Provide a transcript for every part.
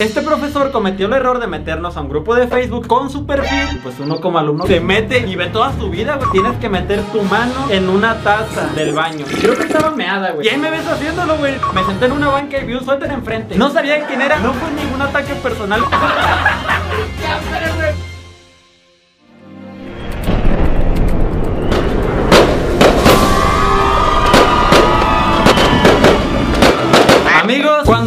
Este profesor cometió el error de meternos a un grupo de Facebook con su perfil. Y Pues uno como alumno se mete y ve toda su vida, güey. Tienes que meter tu mano en una taza del baño. Creo que estaba meada, güey. Y ahí me ves haciéndolo, güey. Me senté en una banca y vi un suéter enfrente. No sabía quién era. No fue ningún ataque personal.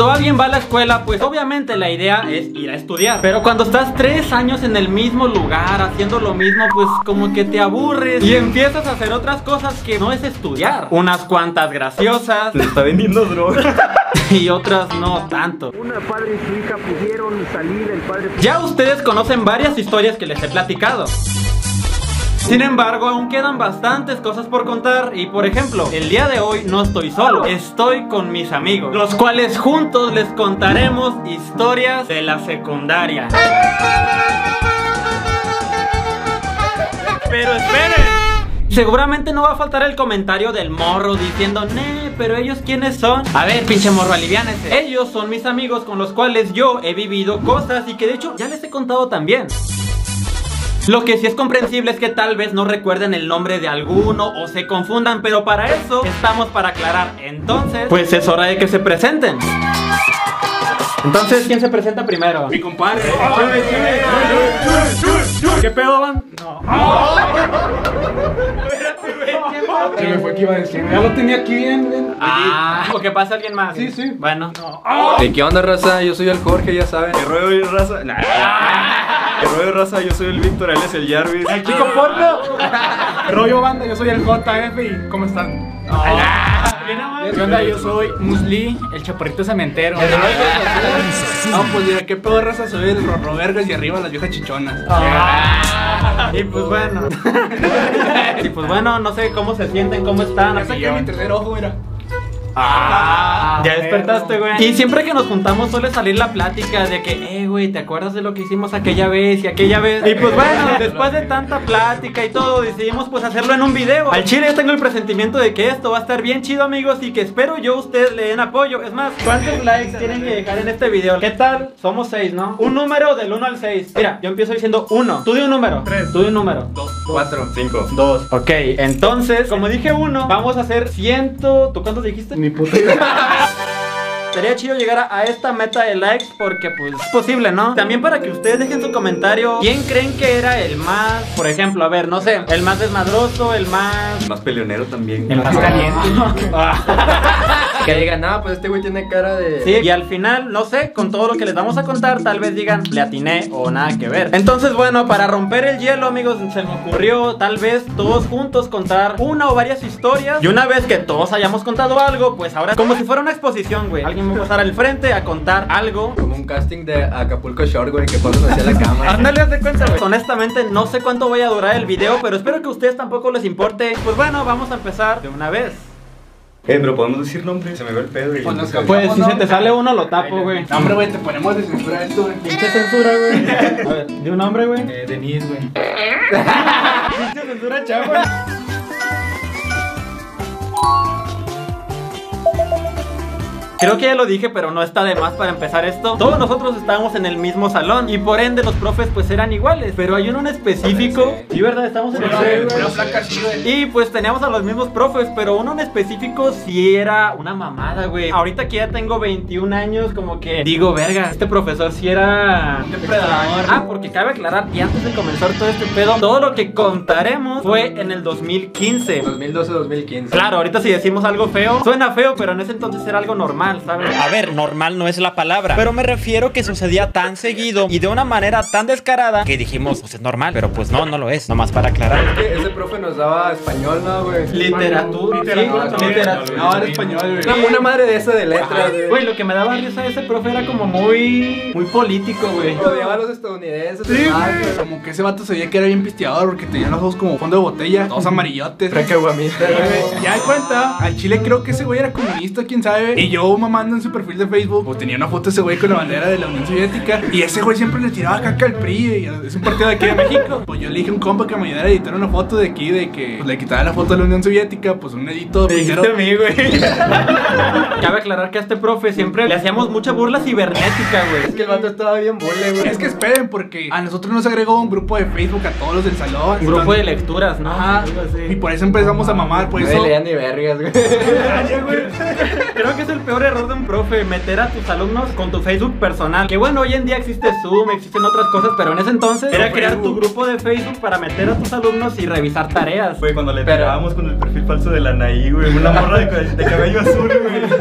cuando alguien va a la escuela, pues obviamente la idea es ir a estudiar. Pero cuando estás tres años en el mismo lugar, haciendo lo mismo, pues como que te aburres y empiezas a hacer otras cosas que no es estudiar. Unas cuantas graciosas Le está vendiendo droga. y otras no tanto. Una padre y su hija pudieron salir, el padre Ya ustedes conocen varias historias que les he platicado. Sin embargo, aún quedan bastantes cosas por contar y por ejemplo, el día de hoy no estoy solo, estoy con mis amigos, los cuales juntos les contaremos historias de la secundaria. Pero esperen. Seguramente no va a faltar el comentario del morro diciendo, ne, pero ellos quiénes son. A ver, pinche morro, aliviánese. Ellos son mis amigos con los cuales yo he vivido cosas y que de hecho ya les he contado también. Lo que sí es comprensible es que tal vez no recuerden el nombre de alguno o se confundan, pero para eso estamos para aclarar. Entonces, pues es hora de que se presenten. Entonces, ¿quién se presenta primero? Mi compadre. ¿Qué pedo van? No. Se me fue que iba a decir. Ya lo tenía aquí bien, bien. Ah, o que pasa alguien más. Sí, sí. Bueno. ¿De qué onda, raza? Yo soy el Jorge, ya saben. ¿Qué rollo, raza? Nah. ¿Qué rollo, raza? Yo soy el Víctor, él es el Jarvis. El chico porno. rollo, banda? Yo soy el JF y ¿cómo están? ¿Qué onda? Yo soy Musli, el chaparrito cementero. No, pues mira, qué pedo, raza. Soy el Rorro Vergas y arriba las viejas chichonas. Y pues bueno. y pues bueno, no sé cómo se sienten, cómo están. Ya saqué mi tercer ojo, mira. Ah, ya despertaste, güey. Y siempre que nos juntamos suele salir la plática de que, eh, güey, ¿te acuerdas de lo que hicimos aquella vez y aquella vez? Y pues bueno, después de tanta plática y todo, decidimos pues hacerlo en un video. Al chile yo tengo el presentimiento de que esto va a estar bien chido, amigos, y que espero yo ustedes le den apoyo. Es más, ¿cuántos likes tienen que dejar en este video? ¿Qué tal? Somos seis, ¿no? Un número del 1 al 6. Mira, yo empiezo diciendo 1. Tú di un número. Tres. Tú di un número. Cuatro. Cinco. Dos. Ok, entonces, como dije uno, vamos a hacer ciento. ¿Tú cuántos dijiste? Ni puta idea. Sería chido llegar a, esta meta de likes porque pues es posible, ¿no? También para que ustedes dejen su comentario ¿Quién creen que era el más, por ejemplo, a ver, no sé El más desmadroso, el más... Más peleonero también. El más caliente Que digan, no, pues este güey tiene cara de. Sí, y al final, no sé, con todo lo que les vamos a contar, tal vez digan, le atiné o nada que ver. Entonces, bueno, para romper el hielo, amigos, se me ocurrió tal vez todos juntos contar una o varias historias. Y una vez que todos hayamos contado algo, pues ahora como si fuera una exposición, güey. Alguien va a pasar al frente a contar algo. Como un casting de Acapulco Shore, güey, que ponen hacia la cámara. Ándale, haz de cuenta, güey. Honestamente, no sé cuánto voy a durar el video, pero espero que a ustedes tampoco les importe. Pues bueno, vamos a empezar de una vez. Eh, pero podemos decir nombre. Se me ve el pedo y. Pues si se te sale uno, lo tapo, güey. No, hombre, güey, te ponemos de censura esto, güey. Pinche censura, güey. A ver, de un nombre, güey. Eh, Denise, güey. Pinche censura, chavo. Creo que ya lo dije, pero no está de más para empezar esto. Todos nosotros estábamos en el mismo salón y por ende los profes pues eran iguales. Pero hay uno en específico. Sí, ¿verdad? Estamos en el. Y pues teníamos a los mismos profes, pero uno en específico sí era una mamada, güey. Ahorita que ya tengo 21 años, como que digo, verga, este profesor sí era depredador. Ah, porque cabe aclarar, y antes de comenzar todo este pedo, todo lo que contaremos fue en el 2015. 2012-2015. Claro, ahorita si decimos algo feo, suena feo, pero en ese entonces era algo normal, ¿sabes? A ver, normal no es la palabra, pero me refiero que sucedía tan seguido y de una manera tan descarada que dijimos, pues es normal, pero pues no, no lo es, nomás para aclarar. Es que ese profe nos daba español, ¿no, güey? Literatura, Literatura, sí, literatura. No, era español, güey. Una, una madre de esa de letras, güey. Güey, lo que me daba risa de ese profe era como muy, muy político, güey. Odiaba a los estadounidenses. Sí, ah, güey. Como que ese vato se veía que era bien pisteador porque tenía los ojos como fondo de botella, todos amarillotes. Franca guamita, güey. Ya de cuenta, al Chile creo que ese güey era comunista, quién sabe. Y yo mamando en su perfil de Facebook, pues tenía una foto de ese güey con la bandera de la Unión Soviética. Y ese güey siempre le tiraba caca al PRI. Y es un partido de aquí de México. Pues yo le dije a un compa que me ayudara a editar una foto de aquí, de que pues, le quitara la foto de la Unión Soviética, pues un edito dijiste primero. a mí, güey. Cabe aclarar que a este profe siempre le hacíamos mucha burla cibernética, Es güey. que el vato estaba bien bole, güey. Es que esperen, porque a nosotros nos agregó un grupo de Facebook a todos los del salón. Un grupo de lecturas, ¿no? Ajá. Y por eso empezamos a mamar, por eso. leía ni vergas, güey. Creo que es el peor error de un profe, meter a tus alumnos con tu Facebook personal. Que bueno, hoy en día existe Zoom, existen otras cosas, pero en ese entonces era crear tu grupo de Facebook para meter a tus alumnos y revisar tareas. Fue cuando le pegábamos con el perfil falso de la Anaí, güey. Una morra de, de cabello azul, güey.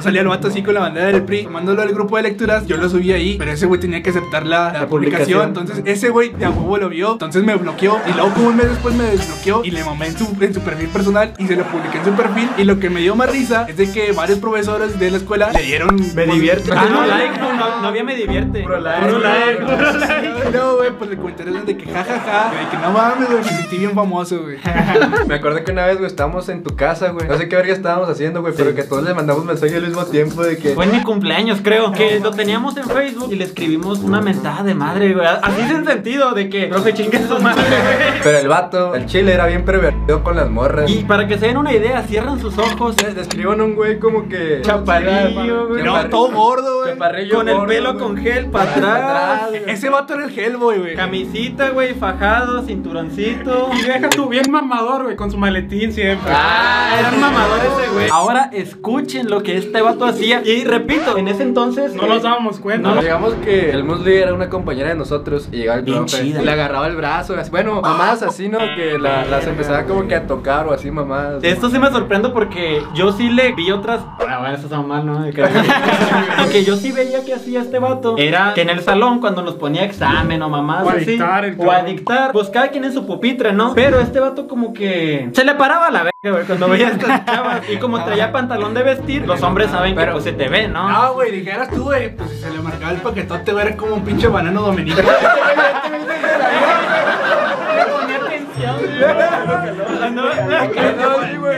Cuando salía el vato así con la bandera del PRI, mandándolo al grupo de lecturas, yo lo subí ahí, pero ese güey tenía que aceptar la, la La publicación. publicación. Entonces ese güey de a huevo lo vio, entonces me bloqueó. Y luego como un mes después me desbloqueó y le mamé en su, en su perfil personal y se lo publiqué en su perfil. Y lo que me dio más risa es de que varios profesores de la escuela le dieron... Me divierte. Ah, no, like, no, no, no había me divierte. Puro like. Puro like, puro like. No, güey, pues le comentarios de que jajaja, de que no mames, güey, me sentí bien famoso, güey. Me acuerdo que una vez, güey, estábamos en tu casa, güey. No sé qué verga estábamos haciendo, güey, pero que todos le mandamos mensaje al mismo tiempo de que. Fue en mi cumpleaños, creo. Que lo teníamos en Facebook y le escribimos una mentada de madre, güey. Así sin sentido de que, profe, chingue su madre, güey. Pero el vato, el chile era bien pervertido con las morras. Y para que se den una idea, cierran sus ojos. Describan un güey como que. Chaparrillo, güey. No, todo gordo, güey. Chaparrillo Con el pelo güey. con gel para atrás. atrás, Ese vato era el Hellboy, güey. Camisita, güey, fajado, cinturoncito. Y deja tú bien mamador, güey, con su maletín siempre. Ah, era un mamador ese, güey. Ahora escuchen lo que este vato hacía. Y repito, en ese entonces. No eh, nos dábamos cuenta. No, Digamos que el Musli era una compañera de nosotros y llegaba el Bien profe. chida. Le agarraba el brazo, así, bueno, mamás así, ¿no? Que la- las empezaba como que a tocar o así, mamás. Esto sí me sorprende porque yo sí le vi otras. Ah, bueno, eso está mal, ¿no? Que... Lo que yo sí veía que hacía este vato era que en el salón, cuando nos ponía examen o mamás O a así, dictar el o a dictar, pues cada quien en su pupitre, ¿no? Pero este vato, como que se le paraba la verga, güey, cuando veía a estas chavas. Y como traía pantalón de vestir, los hombres saben que pues se te ve, ¿no? Ah, güey, dijeras tú, güey, pues si se le marcaba el paquetote, güey, era como un pinche banano dominico.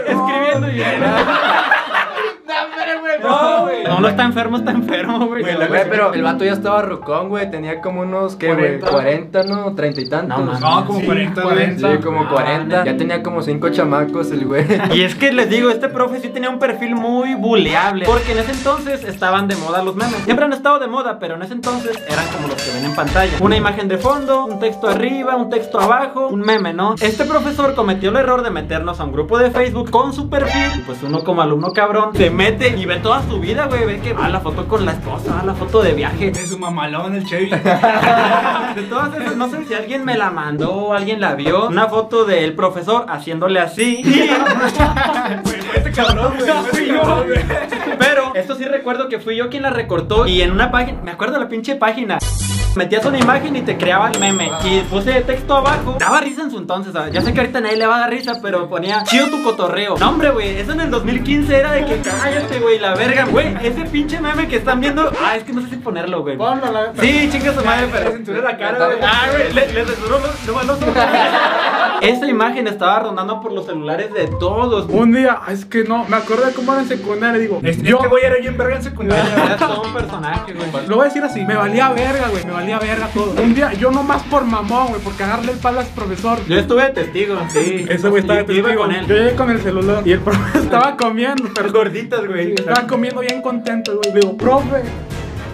Escribiendo y No, no está enfermo, está enfermo, güey. Güey, pero el vato ya estaba rucón, güey. Tenía como unos, ¿qué, güey? 40, ¿no? 30 y tantos. No. No, como Sí, 40, güey. 40. Sí, como 40. Ah, Ya tenía como 5 chamacos el güey. Y es que les digo, este profe sí tenía un perfil muy buleable. Porque en ese entonces estaban de moda los memes. Siempre han estado de moda, pero en ese entonces eran como los que ven en pantalla. Una imagen de fondo, un texto arriba, un texto abajo, un meme, ¿no? Este profesor cometió el error de meternos a un grupo de Facebook con su perfil. Y pues uno como alumno cabrón se mete y ve toda su vida, güey. Ve que va la foto con la esposa, va la foto de viaje. Es su mamalón, el Chevy. De todas esas, no sé si alguien me la mandó o alguien la vio. Una foto del profesor haciéndole así. Este cabrón, güey. Pero esto sí recuerdo que fui yo quien la recortó y en una página, me acuerdo de la pinche página. Metías una imagen y te creaba el meme. Y puse texto abajo. Daba risa en su entonces. ¿sabes? Ya sé que ahorita nadie le va a dar risa, pero ponía chido tu cotorreo. No, hombre, güey. Eso en el 2015 era de que cállate, güey. La verga, güey. Ese pinche meme que están viendo. Ah, es que no sé si ponerlo, güey. Ponlo, la- Sí, chinga su madre, pero. Censuré la cara, güey. Ah, güey, le, le censuró nomás los ojos. Esa imagen estaba rondando por los celulares de todos. Un día, es que no, me acuerdo de cómo era en secundaria, digo, Este yo, este güey era bien verga en secundaria. Era todo un personaje, güey. lo voy a decir así, me valía verga, güey, me valía verga todo. Un día, yo nomás por mamón, güey, por cagarle el palo al profesor. Yo estuve de testigo, sí. Ese güey estaba de testigo. con él. Yo llegué con el celular y el profe estaba comiendo, pero gorditas, güey. estaba comiendo bien contento, güey. Le digo, profe,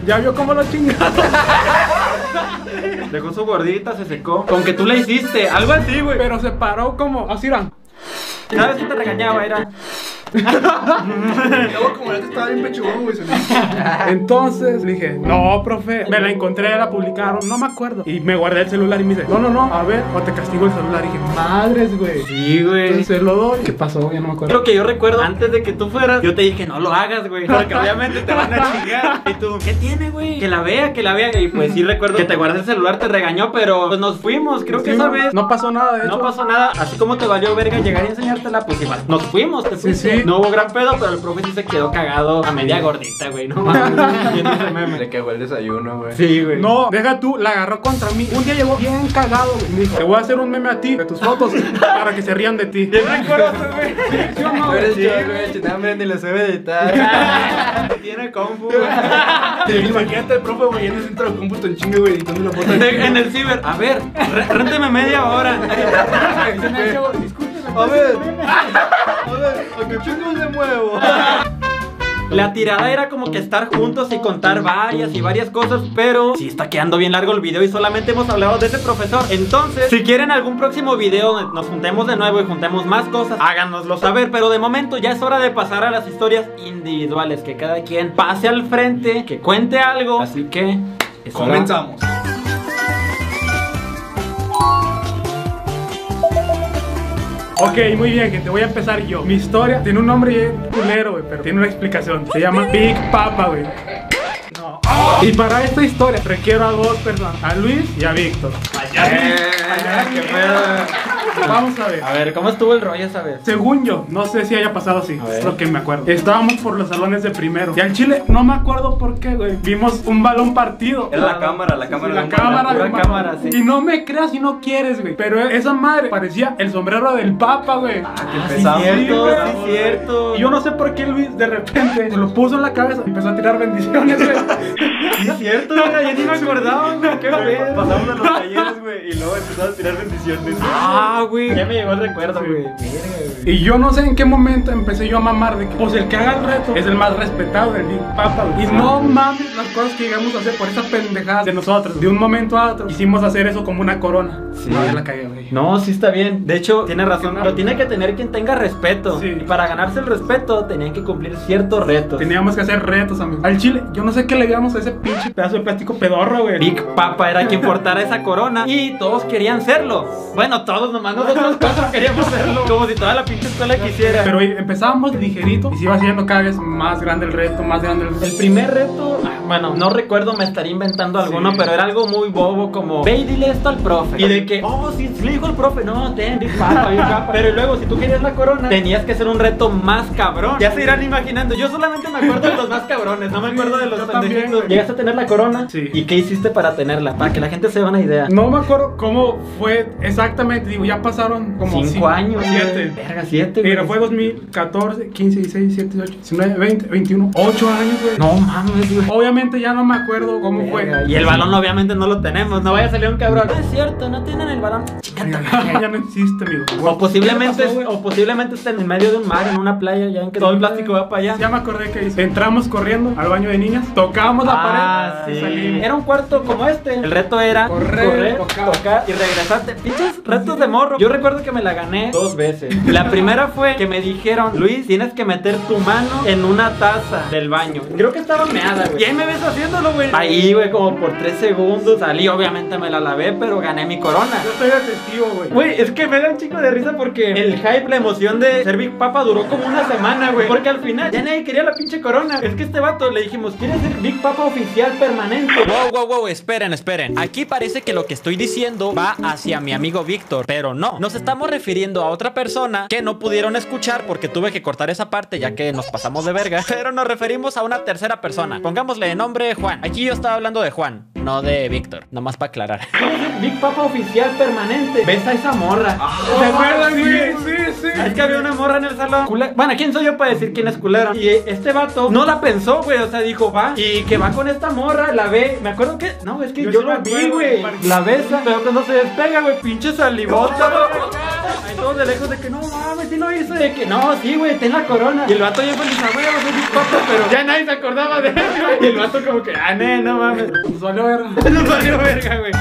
¿ya vio cómo lo chingaron? Dejó su gordita, se secó. Con que tú la hiciste, algo así, güey. Pero se paró como, así era. Cada vez que te regañaba era. Luego, como ya te estaba bien pechugón, güey. Entonces le dije, no, profe, me la encontré, la publicaron, no me acuerdo. Y me guardé el celular y me dice, no, no, no, a ver, o te castigo el celular. Y dije, madres, güey. Sí, güey. Entonces lo doy. ¿Qué pasó? Ya no me acuerdo. Lo que yo recuerdo, antes de que tú fueras, yo te dije, no lo hagas, güey. Porque obviamente te van a chingar. Y tú, ¿qué tiene, güey? Que la vea, que la vea. Y pues sí recuerdo que te guardé el celular, te regañó, pero pues nos fuimos. Creo que esa vez No pasó nada, de hecho. no pasó nada. Así como te valió verga llegar y enseñártela, pues igual. Nos fuimos, te fuiste. sí. Sí. No hubo gran pedo, pero el profe sí se quedó cagado a media gordita, güey. No mames. Le cagó el desayuno, güey. Sí, güey. No, deja tú, la agarró contra mí. Un día llegó bien cagado, güey. Me dijo, te voy a hacer un meme a ti, de tus fotos, para que se rían de ti. Bien recuerdo, güey. ¿Sí o no, Tú güey? yo, güey. güey. Chinambre, ni lo sabe editar. Tiene compu, Imagínate el profe, güey, en el centro de cómputo en chingue, güey, editando la foto. En el ciber. A ver, rénteme media hora. A ver. A ver, ¿a qué chingos le muevo? La tirada era como que estar juntos y contar varias y varias cosas, pero sí está quedando bien largo el video y solamente hemos hablado de ese profesor. Entonces, si quieren algún próximo video donde nos juntemos de nuevo y juntemos más cosas, háganoslo saber. Pero de momento ya es hora de pasar a las historias individuales, que cada quien pase al frente, que cuente algo. Así que es hora. Comenzamos. Ok, muy bien, gente, voy a empezar yo. Mi historia tiene un nombre bien culero, güey, pero tiene una explicación. Se llama Big Papa, güey. No. Y para esta historia requiero a dos personas, a Luis y a Víctor. Eh, qué pedo. Vamos a ver. A ver, ¿cómo estuvo el rollo esa vez? Según yo, no sé si haya pasado así, es lo que me acuerdo. Estábamos por los salones de primero. Y al chile, no me acuerdo por qué, güey. Vimos un balón partido. Era la cámara, la cámara. la cámara, un cámara, sí. Y no me creas si no quieres, güey. Pero esa madre parecía el sombrero del Papa, güey. Ah, sí, empezamos. cierto, güey. sí, cierto. Y yo no sé por qué Luis de repente se lo puso en la cabeza y empezó a tirar bendiciones, güey. Sí, cierto, güey, yo ni me acordaba, güey, qué. Pasamos a los talleres, güey, y luego empezamos a tirar bendiciones. Ah, güey. Ya me llegó el recuerdo, güey. Y yo no sé en qué momento empecé yo a mamar de que, pues el que haga el reto es el más respetado del Big Papa, güey. Y no mames las cosas que llegamos a hacer por esas pendejadas de nosotros. De un momento a otro, hicimos hacer eso como una corona. Sí. No, ya la cagué, güey. No, sí está bien. De hecho, tiene razón. Lo tiene que tener quien tenga respeto. Sí. Y para ganarse el respeto, tenían que cumplir ciertos retos. Teníamos que hacer retos, amigo. Al chile, yo no sé qué le digamos a ese pinche pedazo de plástico pedorro, güey. Big Papa era quien portara esa corona y todos querían serlo. Bueno, todos nomás nosotros cuatro queríamos serlo. Como si toda la pinche escuela quisiera. Pero empezábamos ligerito y se iba haciendo cada vez más grande el reto, más grande el reto. El primer reto, ah, bueno, no recuerdo, me estaría inventando alguno, pero era algo muy bobo como, ve y dile esto al profe. Y de que, oh, sí, sí le dijo el profe, no, ten, Papa. Pero luego, si tú querías la corona, tenías que hacer un reto más cabrón. Ya se irán imaginando, yo solamente me acuerdo de los más cabrones, no me acuerdo de los pendejitos. ¿Llegaste a tener la corona? Sí. ¿Y qué hiciste para tenerla? Para que la gente se dé una idea. No me acuerdo cómo fue exactamente, digo, ya pasaron como Cinco cinco- años, siete. güey. Verga, siete, Mira, güey. fue 2014, 15, 16, 17, 18, 19, 20, 21, 8 años, güey. No mames, güey. Obviamente ya no me acuerdo cómo Verga, fue. Y el balón obviamente no lo tenemos, no vaya a salir un cabrón. No es cierto, no tienen el balón. Ya no existe, amigo. O posiblemente, ¿Qué pasó, o posiblemente está en el medio de un mar, en una playa, ya en que todo el plástico va para allá. Ya me acordé que hice. Entramos corriendo al baño de niñas, tocábamos la Ah, pared y sí. salimos. Era un cuarto como este. El reto era Correr, correr, tocar. tocar y regresarte. Pinches retos de morro. Yo recuerdo que me la gané dos veces. La primera fue que me dijeron, Luis, tienes que meter tu mano en una taza del baño. Creo que estaba meada, güey. Y ahí me ves haciéndolo, güey. Ahí, güey, como por tres segundos. Salí, obviamente me la lavé, pero gané mi corona. Yo estoy de testigo, güey. Güey, es que me da un chico de risa porque el hype, la emoción de ser Big Papa duró como una semana, güey. Porque al final ya nadie quería la pinche corona. Es que este vato le dijimos, ¿quieres ser Big Papa oficial permanente? Wow, wow, wow, esperen, esperen. Aquí parece que lo que estoy diciendo va hacia mi amigo Víctor, pero no. Nos estamos refiriendo a otra persona que no pudieron escuchar porque tuve que cortar esa parte ya que nos pasamos de verga. Pero nos referimos a una tercera persona. Pongámosle de nombre Juan. Aquí yo estaba hablando de Juan, no de Víctor. Nomás para aclarar. ¿Quieres ser Big Papa oficial permanente? Ves a esa morra. ¿Te acuerdas, sí, güey? Sí, sí. Es que había una morra en el salón. Cule- Bueno, ¿quién soy yo para decir quién es culera? Y este vato no la pensó, güey. O sea, dijo, va. Y que va con esta morra, la ve. Me acuerdo que. No, es que yo, Yo sí lo me vi, güey. La besa. Pero cuando se despega, güey, pinche salivota. Todos de lejos de que no mames, sí lo hizo. De que no, sí, güey, ten la corona. Y el vato ya feliz, a ser Big Papa, pero ya nadie se acordaba de él, güey. Y el vato, como que, ah, ne, no mames. Pues valió verga. Nos valió verga, güey.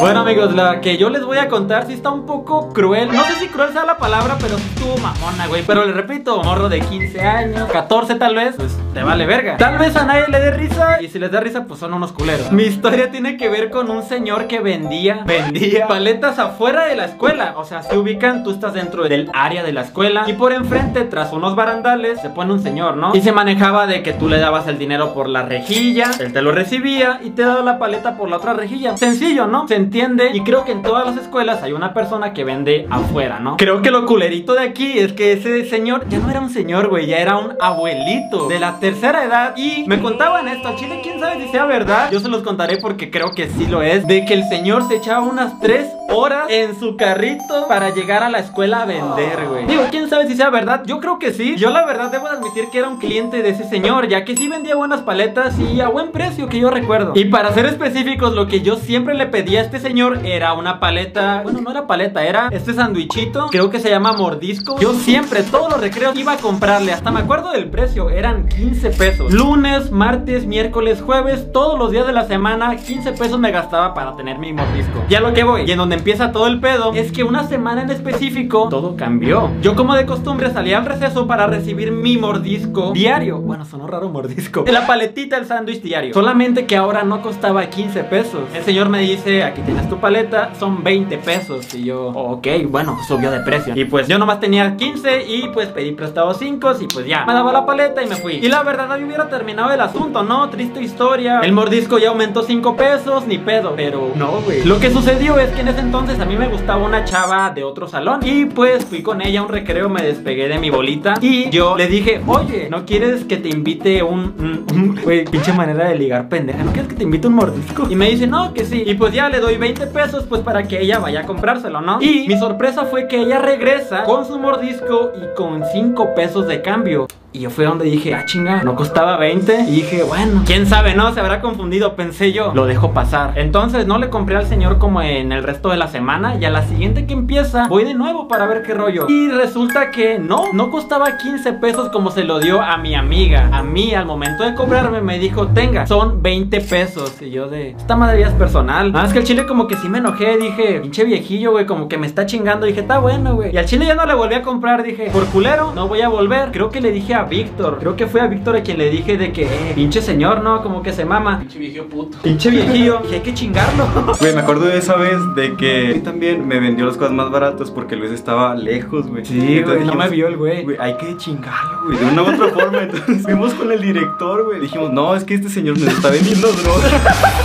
Bueno amigos, la que yo les voy a contar sí está un poco cruel. No sé si cruel sea la palabra, pero sí estuvo mamona, güey. Pero les repito, morro de 15 años, 14 tal vez, pues te vale verga. Tal vez a nadie le dé risa y si les da risa pues son unos culeros. Mi historia tiene que ver con un señor que vendía, vendía paletas afuera de la escuela. O sea, se ubican, tú estás dentro del área de la escuela Y por enfrente, tras unos barandales, se pone un señor, ¿no? Y se manejaba de que tú le dabas el dinero por la rejilla Él te lo recibía y te daba la paleta por la otra rejilla. Sencillo, ¿no? Sencillo entiende y creo que en todas las escuelas hay una persona que vende afuera, ¿no? Creo que lo culerito de aquí es que ese señor ya no era un señor, güey, ya era un abuelito de la tercera edad y me contaban esto, al chile quién sabe si sea verdad, yo se los contaré porque creo que sí lo es, de que el señor se echaba unas tres horas en su carrito para llegar a la escuela a vender, güey. Digo, quién sabe si sea verdad, yo creo que sí. Yo la verdad debo admitir que era un cliente de ese señor, ya que sí vendía buenas paletas y a buen precio que yo recuerdo. Y para ser específicos, lo que yo siempre le pedía a este señor era una paleta, bueno, no era paleta, era este sandwichito, creo que se llama mordisco. Yo siempre, todos los recreos iba a comprarle, hasta me acuerdo del precio, eran 15 pesos. Lunes, martes, miércoles, jueves, todos los días de la semana, 15 pesos me gastaba para tener mi mordisco. Ya lo que voy, y en donde empieza todo el pedo, es que una semana en específico, todo cambió. Yo como de costumbre salía al receso para recibir mi mordisco diario. Bueno, sonó raro mordisco. La paletita, el sándwich diario. Solamente que ahora no costaba 15 pesos. El señor me dice, aquí tienes tu paleta, son 20 pesos. Y yo, ok, bueno, subió de precio. Y pues yo nomás tenía 15 y pues pedí prestado 5 y pues ya. Me daba la paleta y me fui. Y la verdad, ahí hubiera terminado el asunto, ¿no? Triste historia. El mordisco ya aumentó 5 pesos, ni pedo. Pero no, güey. Lo que sucedió es que en ese entonces a mí me gustaba una chava de otro salón. Y pues fui con ella a un recreo, me despegué de mi bolita. Y yo le dije, oye, ¿no quieres que te invite un... Güey, pinche manera de ligar pendeja. ¿No quieres que te invite un mordisco? Y me dice, no, que sí. Y pues ya le doy 20 pesos pues para que ella vaya a comprárselo, ¿no? Y mi sorpresa fue que ella regresa con su mordisco y con 5 pesos de cambio. Y yo fue donde dije, ah, chinga, no costaba 20. Y dije, bueno, quién sabe, no, se habrá confundido, pensé yo. Lo dejo pasar. Entonces no le compré al señor como en el resto de la semana. Y a la siguiente que empieza, voy de nuevo para ver qué rollo. Y resulta que no, no costaba 15 pesos como se lo dio a mi amiga. A mí, al momento de cobrarme, me dijo, tenga, son 20 pesos. Y yo de, esta madre es personal. Nada más que el chile como que sí me enojé. Dije, pinche viejillo, güey, como que me está chingando. Dije, está bueno, güey. Y al chile ya no le volví a comprar. Dije, por culero, no voy a volver. Creo que le dije a Víctor. Creo que fue a Víctor a quien le dije de que, eh, pinche señor, ¿no? Como que se mama. Pinche viejo puto. Pinche viejillo. Y hay que chingarlo. Güey, me acuerdo de esa vez de que a mí también me vendió las cosas más baratas porque Luis estaba lejos, güey. Sí, güey, no me vio el güey. Güey, hay que chingarlo, güey, de una u otra forma. Entonces fuimos con el director, güey. Dijimos, no, es que este señor nos está vendiendo droga.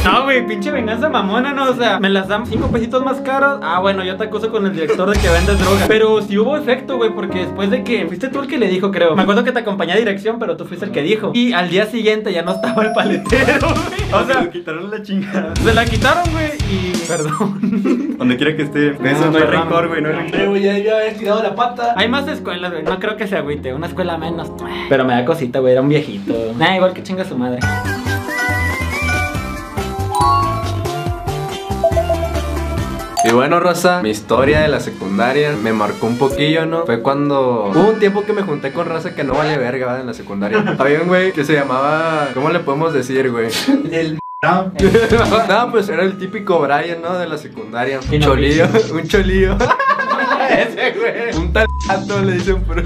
No, güey, pinche venganza mamona, ¿no? O sea, me las dan cinco pesitos más caros. Ah, bueno, yo te acuso con el director de que vendes droga. Pero sí hubo efecto, güey, porque después de que fuiste tú el que le dijo, creo. Me acuerdo que te acompañé a dirección, pero tú fuiste el que dijo. Y al día siguiente ya no estaba el paletero, güey. O sea, le quitaron la chingada. se la quitaron, güey, y perdón. Donde quiera que esté. Eso no hay perdón. rencor, güey, no hay rencor. Güey, ya, ya había tirado la pata. Hay más escuelas, güey. No creo que se agüite. Una escuela menos. Pero me da cosita, güey. Era un viejito. Nah, igual que chinga su madre. Y bueno, Rosa, mi historia de la secundaria me marcó un poquillo, ¿no? Fue cuando hubo un tiempo que me junté con Rosa que no vale verga, ¿verdad? En la secundaria. Había un güey que se llamaba. ¿Cómo le podemos decir, güey? El no, pues era el típico Brian, ¿no? De la secundaria. Un cholillo, un cholillo. Ese, güey. Un tal le dicen por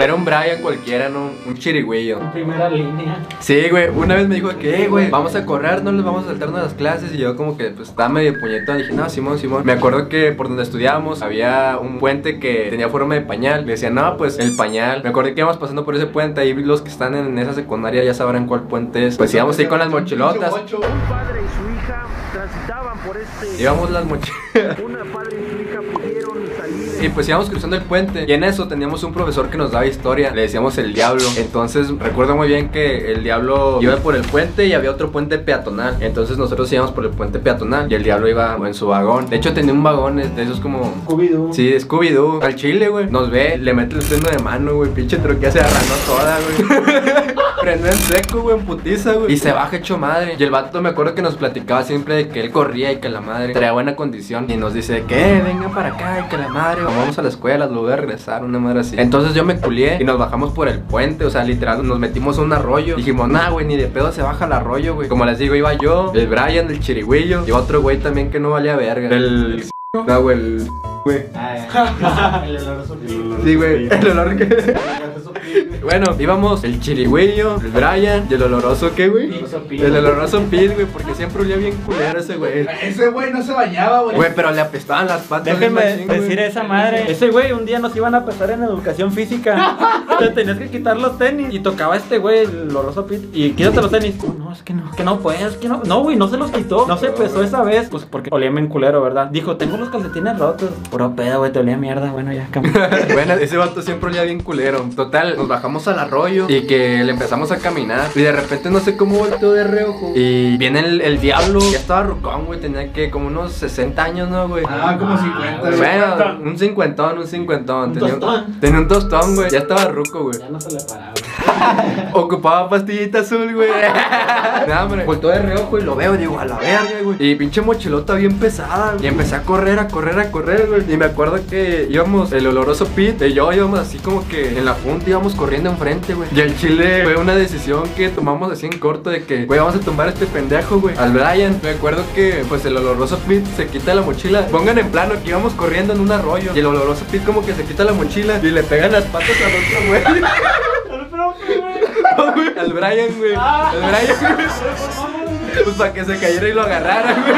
Era un Brian cualquiera, ¿no? Un chirigüillo. Primera línea. Sí, güey, una vez me dijo que, "Eh, güey, vamos a correr, no les vamos a saltarnos las clases. Y yo, como que, pues, estaba medio puñetón. Dije, no, Simón, Simón. Me acuerdo que por donde estudiábamos había un puente que tenía forma de pañal. Me decían, no, pues, el pañal. Me acordé que íbamos pasando por ese puente. Ahí los que están en esa secundaria ya sabrán cuál puente es. Pues íbamos ahí con las mochilotas. Un padre y su hija transitaban por este. Íbamos las mochilas. Una padre y su hija pudieron. Y pues íbamos cruzando el puente. Y en eso teníamos un profesor que nos daba historia. Le decíamos el diablo. Entonces recuerdo muy bien que el diablo iba por el puente y había otro puente peatonal. Entonces nosotros íbamos por el puente peatonal y el diablo iba en su vagón. De hecho tenía un vagón de esos como... Scooby-Doo. Sí, Scooby-Doo. Al chile, güey. Nos ve, le mete el freno de mano, güey. Pinche troquea se arranó toda, güey. Frenó en seco, güey, en putiza, güey. Y se baja hecho madre. Y el vato me acuerdo que nos platicaba siempre de que él corría y que la madre traía buena condición. Y nos dice que venga para acá y que la madre, vamos a la escuela, lo voy a regresar, una madre así. Entonces yo me culié y nos bajamos por el puente. O sea, literal, nos metimos a un arroyo. Dijimos, nah, güey, ni de pedo se baja el arroyo, güey. Como les digo, iba yo, el Brian, el chirigüillo. Y otro güey también que no valía verga. El. No, güey, el. güey. El oloroso Sí, güey. El olor que. Bueno, íbamos el chirigüillo, el Brian y el oloroso, ¿qué, güey? El oloroso Pete, güey, porque siempre olía bien culero ese güey. Ese güey no se bañaba, güey. Güey, pero le apestaban las patas. Déjenme machín, decir esa madre. Ese güey un día nos iban a pesar en educación física. Te tenías que quitar los tenis. Y tocaba este güey, el oloroso pit. Y quítate los tenis. No, no, es que no, que no puedes, que no. No, güey, no se los quitó. No se pesó esa vez. Pues porque olía bien culero, ¿verdad? Dijo, tengo los calcetines rotos. Puro pedo, güey, te olía mierda. Bueno, ya, cambia. Bueno, ese vato siempre olía bien culero. Total, nos bajamos al arroyo y que le empezamos a caminar. Y de repente no sé cómo volteó de reojo. Y viene el, el diablo. Ya estaba rucón, güey. Tenía que como unos 60 años, ¿no, güey? Ah, como 50, güey. Bueno, un cincuentón, un cincuentón. Un tenía, tostón. tenía un tostón, güey. Ya estaba ruco, güey. Ya no se le paraba. Ocupaba pastillita azul, güey. Nada, hombre. Voltó de reojo y lo veo, digo, a la verga, güey. Y pinche mochilota bien pesada. güey. Y empecé a correr, a correr, a correr, güey. Y me acuerdo que íbamos, el oloroso Pete y yo íbamos así como que en la punta íbamos corriendo enfrente, güey. Y el chile fue una decisión que tomamos así en corto de que, güey, vamos a tumbar a este pendejo, güey. Al Brian. Me acuerdo que, pues, el oloroso Pete se quita la mochila. Pongan en plano que íbamos corriendo en un arroyo. Y el oloroso Pete como que se quita la mochila y le pegan las patas al otro, güey. Güey, Al Brian, güey. Al Brian, güey. Pues para que se cayera y lo agarrara, güey.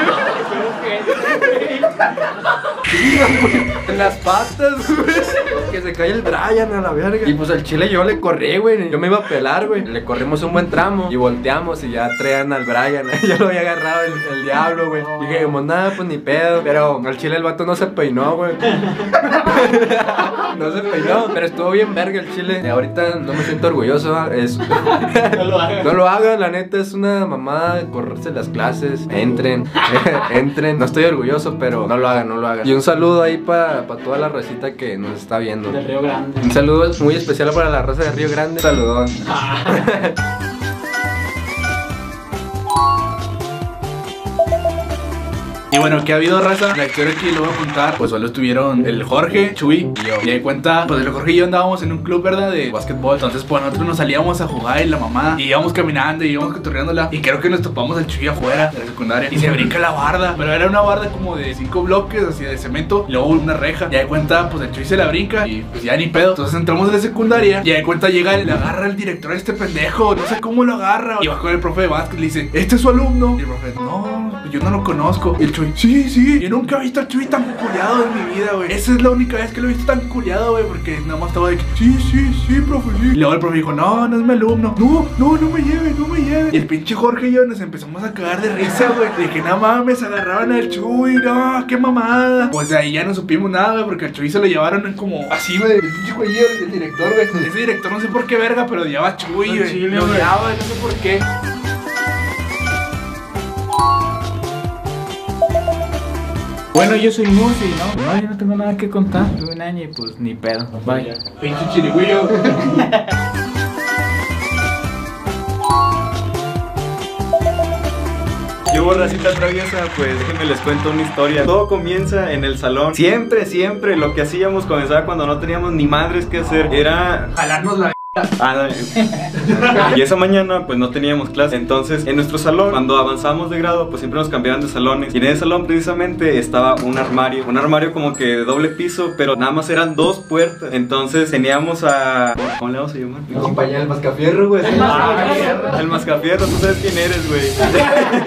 En las patas, güey. Que se cae el Brian a la verga. Y pues al chile yo le corrí, güey. Yo me iba a pelar, güey. Le corrimos un buen tramo y volteamos y ya traían al Brian. ya lo había agarrado el, diablo, güey. Y dijimos, nada, pues ni pedo. Pero al chile el vato no se peinó, güey. no se peinó. Pero estuvo bien verga el chile. Y ahorita no me siento orgulloso. Es... No lo hagas. No lo hagan, la neta es una mamada correrse las clases. Entren, entren. No estoy orgulloso, pero no lo hagan, no lo hagan. Y un saludo ahí para toda la racita que nos está viendo. Del Río Grande. Un saludo muy especial para la raza de Río Grande. Saludón. Y bueno, ¿qué ha habido, raza? La historia que lo voy a contar, pues solo estuvieron el Jorge, Chuy y yo. Y de cuenta, pues el Jorge y yo andábamos en un club, ¿verdad? De básquetbol. Entonces, pues nosotros nos salíamos a jugar y la mamá. Y íbamos caminando y íbamos cotorreándola. Y creo que nos topamos al Chuy afuera de la secundaria. Y se brinca la barda. Pero era una barda como de cinco bloques, así de cemento. Y luego una reja. Y de cuenta, pues el Chuy se la brinca. Y pues ya ni pedo. Entonces entramos en la secundaria. Y de cuenta llega y le agarra el director a este pendejo. No sé cómo lo agarra. Y va con el profe de básquet le dice: Este es su alumno. Y el profe, no, yo no lo conozco. El sí, sí. Yo nunca he visto al Chuy tan culiado en mi vida, güey. Esa es la única vez que lo he visto tan culiado, güey. Porque nada más estaba de que, sí, sí, sí, profe, sí. Y luego el profe dijo, no, no es mi alumno. No, no, no me lleve, no me lleve. Y el pinche Jorge y yo nos empezamos a cagar de risa, güey. De que nada mames, agarraban al Chuy, no, qué mamada. Pues de ahí ya no supimos nada, güey. Porque al Chuy se lo llevaron como así, güey. El pinche güey, el director, güey. Ese director no sé por qué verga, pero odiaba a Chuy, güey. Lo odiaba, no sé por qué. Bueno, yo soy Musi, ¿no? No, yo no tengo nada que contar. Tuve un año y pues ni pedo. Vaya. Pinche chirigüillo. Yo, racita traviesa, pues déjenme les cuento una historia. Todo comienza en el salón. Siempre, siempre lo que hacíamos comenzaba cuando no teníamos ni madres que hacer. Era Jalarnos la Ah, y esa mañana pues no teníamos clase Entonces en nuestro salón cuando avanzábamos de grado pues siempre nos cambiaban de salones Y en ese salón precisamente estaba un armario Un armario como que de doble piso pero nada más eran dos puertas Entonces teníamos a... ¿Cómo le vamos a llamar? Mi compañera el mascafierro, güey. El mascafierro, tú sabes quién eres, güey.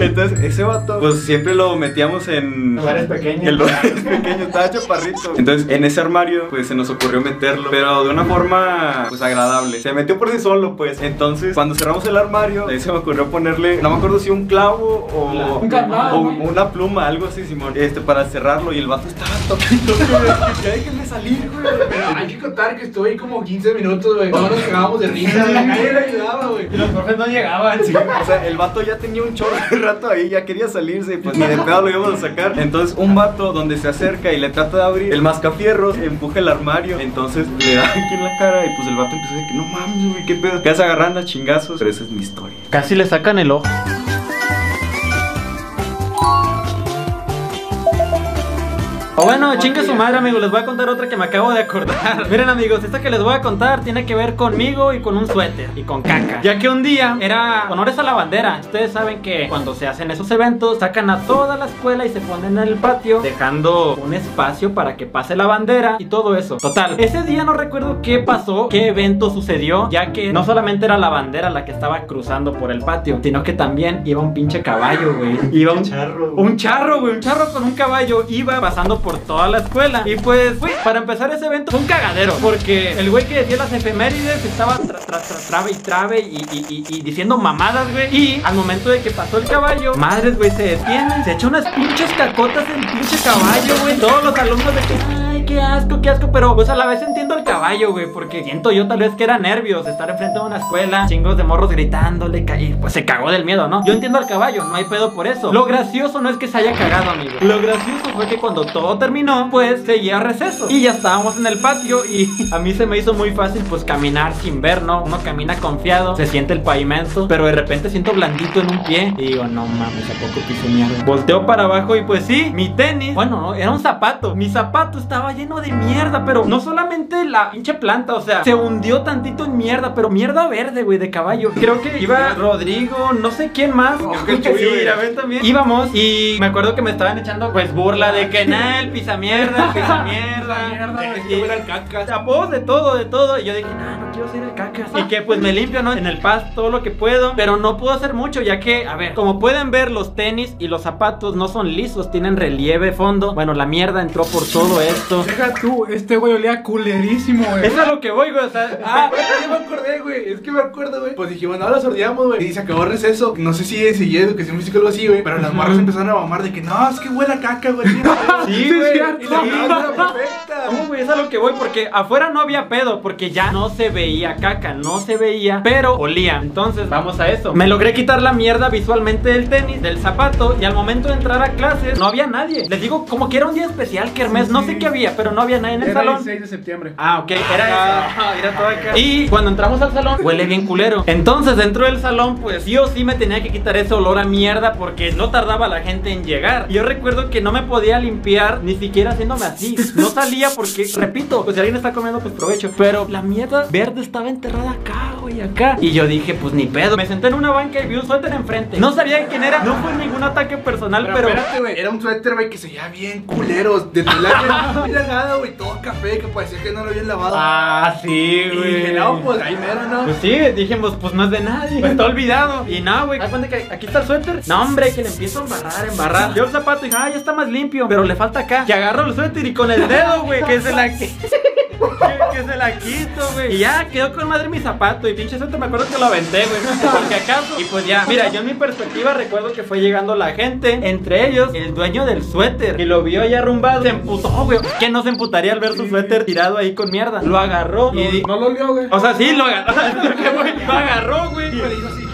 Entonces, ese vato, pues siempre lo metíamos en. Lugares pequeños. En lugares pequeños, estaba chaparrito. Entonces, en ese armario, pues se nos ocurrió meterlo, pero de una forma, pues agradable. Se metió por sí solo, pues. Entonces, cuando cerramos el armario, ahí se me ocurrió ponerle, no me acuerdo si un clavo o, Un candado. o una pluma, algo así, Simón. Este, para cerrarlo, y el vato estaba tocando, güey. Ya déjenme salir, güey. Pero hay que contar que estuve ahí como 15 minutos, güey. Todos nos cagábamos de risa, güey. Nadie le ayudaba, güey. Y los profes no llegaban. Sí, o sea, el vato ya tenía un chorro de rato ahí, ya quería salirse, y pues ni de pedo lo íbamos a sacar. Entonces, un vato donde se acerca y le trata de abrir, el mascafierros empuja el armario, entonces le da aquí en la cara y pues el vato empieza a decir que no mames, güey, qué pedo. Quedas agarrando a chingazos, pero esa es mi historia. Casi le sacan el ojo. O bueno, chingue su madre, amigos. Les voy a contar otra que me acabo de acordar. Miren, amigos, esta que les voy a contar tiene que ver conmigo y con un suéter y con caca. Ya que un día era honores a la bandera. Ustedes saben que cuando se hacen esos eventos, sacan a toda la escuela y se ponen en el patio, dejando un espacio para que pase la bandera y todo eso. Total, ese día no recuerdo qué pasó, qué evento sucedió, ya que no solamente era la bandera la que estaba cruzando por el patio, sino que también iba un pinche caballo, güey. Iba un charro. Un charro, güey. Un charro con un caballo iba pasando por toda la escuela. Y pues, güey, para empezar ese evento fue un cagadero. Porque el güey que decía las efemérides estaba tra, tra, tra, trabe y trabe y, diciendo mamadas, güey. Y al momento de que pasó el caballo, madres, güey, se detienen. Se echa unas pinches cacotas el pinche caballo, güey. Todos los alumnos de que, qué asco, qué asco. Pero pues a la vez entiendo al caballo, güey. Porque siento yo tal vez que era nervios estar enfrente de una escuela, chingos de morros gritándole, pues se cagó del miedo, ¿no? Yo entiendo al caballo, no hay pedo por eso. Lo gracioso no es que se haya cagado, amigo. Lo gracioso fue que cuando todo terminó, pues seguía receso. Y ya estábamos en el patio y a mí se me hizo muy fácil pues caminar sin ver, ¿no? Uno camina confiado, se siente el pavimento, pero de repente siento blandito en un pie y digo, no mames, ¿a poco pisé mierda? Volteo para abajo y pues sí, mi tenis, bueno, no, era un zapato. Mi zapato estaba lleno de mierda, pero no solamente la pinche planta, o sea, se hundió tantito en mierda, pero mierda verde, güey, de caballo. Creo que iba Rodrigo, no sé quién más. que sí, ven también. Íbamos y me acuerdo que me estaban echando pues burla de que nah, el pisa mierda, el mierda. Mierda, de todo, de todo. Y yo dije, no, no quiero ser el caca. Y que pues me limpio, ¿no? En el paz todo lo que puedo. Pero no puedo hacer mucho, ya que, a ver, como pueden ver, los tenis y los zapatos no son lisos, tienen relieve fondo. Bueno, la mierda entró por todo esto. Deja tú, este güey olía culerísimo, güey. Eso es a lo que voy, güey. O sea, Ah, ya me acordé, güey. Es que me acuerdo, güey. Pues dijimos, no, la sordeamos, güey. Y se acabó el receso. No sé si seguí educación física o algo así, güey. Pero las morras empezaron a mamar de que no, es que huele a caca, güey. Sí, Sí, güey. Y la perfecta. No, güey, es a lo que voy, porque afuera no había pedo, porque ya no se veía caca, no se veía, pero olía. Entonces, vamos a eso. Me logré quitar la mierda visualmente del tenis, del zapato, y al momento de entrar a clases, no había nadie. Les digo, como que era un día especial, Kermés, no sé qué había, pero no había nadie en el Era el salón. 6 de septiembre. Ah, ok, era eso. Era todo acá. Y cuando entramos al salón, huele bien culero. Entonces, dentro del salón, pues sí o sí me tenía que quitar ese olor a mierda porque no tardaba la gente en llegar. Yo recuerdo que no me podía limpiar ni siquiera haciéndome así. No salía porque, repito, pues si alguien está comiendo, pues provecho. Pero la mierda verde estaba enterrada acá, güey, acá. Y yo dije, pues ni pedo. Me senté en una banca y vi un suéter enfrente. No sabía quién era. No fue ningún ataque personal, Pero, pero. espérate, güey. Era un suéter, güey, que se veía bien culero. De tela bien delgado, güey. Todo café, que parecía que no lo habían lavado. Ah, sí, y güey. dije, no, pues ahí mero, ¿no? Pues sí, dijimos, pues no es de nadie, está olvidado. Y no, güey, ¿haz cuenta que aquí está el suéter? No, hombre, que le empiezo a embarrar, embarrar. Yo el zapato y dije, ah, ya está más limpio, pero le falta acá. Que agarro el suéter y con el dedo, güey, que se la que, que se la quito, güey. Y ya quedó con madre mi zapato. Y pinche suéter me acuerdo que lo aventé, güey. Porque acaso. Y pues ya, mira, yo en mi perspectiva recuerdo que fue llegando la gente, entre ellos el dueño del suéter. Y lo vio ahí arrumbado. Se emputó, güey. ¿Quién no se emputaría al ver su suéter tirado ahí con mierda? Lo agarró y No lo olió, güey. o sea, sí, lo agarró. lo que voy, lo agarró, güey.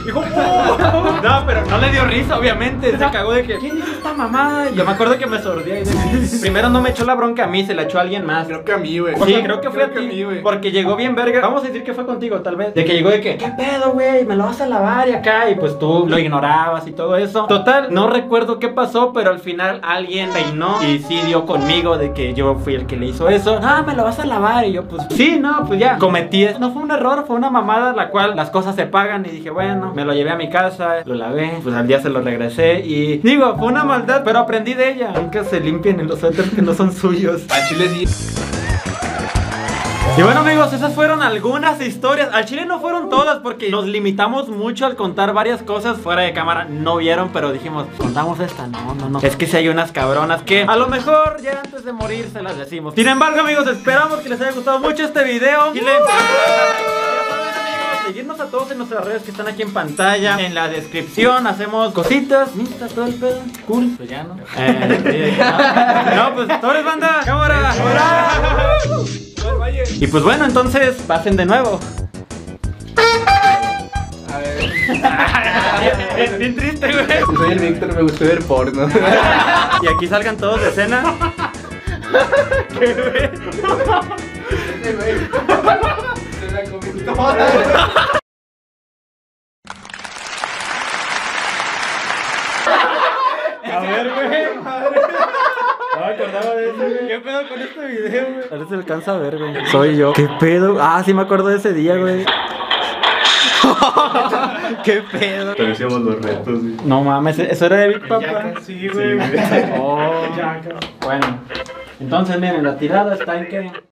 Dijo, "Oh". No, pero no le dio risa, obviamente. Se cagó de que, ¿quién es esta mamada? Yo me acuerdo que me sordía. Primero no me echó la bronca a mí, se la echó a alguien más. Creo que a mí, güey. Sí, creo que fue a ti. porque llegó bien verga. Vamos a decir que fue contigo, tal vez. De que llegó de que, ¿qué pedo, güey? Me lo vas a lavar y acá. Y pues tú lo ignorabas y todo eso. Total, no recuerdo qué pasó, pero al final alguien peinó y sí dio conmigo de que yo fui el que le hizo eso. Ah, me lo vas a lavar. Y yo, pues sí, no, pues ya. Cometí eso. No fue un error, fue una mamada, la cual las cosas se pagan. Y dije, bueno, me lo llevé a mi casa, lo lavé. Pues al día se lo regresé. Y digo, fue una maldad, pero aprendí de ella. Nunca se limpien en los suéteres que no son suyos. Al chile sí. Y bueno amigos, esas fueron algunas historias. Al chile no fueron todas porque nos limitamos mucho al contar varias cosas fuera de cámara. No vieron, pero dijimos, contamos esta. No, no, no. Es que si hay unas cabronas que a lo mejor ya antes de morir se las decimos. Sin embargo amigos, esperamos que les haya gustado mucho este video. Y Seguirnos a todos en nuestras redes que están aquí en pantalla, en la descripción, hacemos cositas, Insta, todo el pedo, cool, pues ya no. Eh, no. no, pues, sobres banda, cámara, y pues bueno, entonces pasen de nuevo. A ver. Bien, bien triste, güey. Soy el Víctor, me gusta ver porno. Y aquí salgan todos de escena. ¿Qué, güey? Se. A ver, güey. No me acordaba de eso. alcanza a ver, güey. Soy yo. ¿Qué pedo? Ah, sí me acuerdo de ese día, güey. ¿Qué pedo? Pero hacíamos los retos, güey. No mames, eso era de Big Papa. Sí, güey. Oh. Ya, cabrón. Bueno, entonces miren, la tirada está en que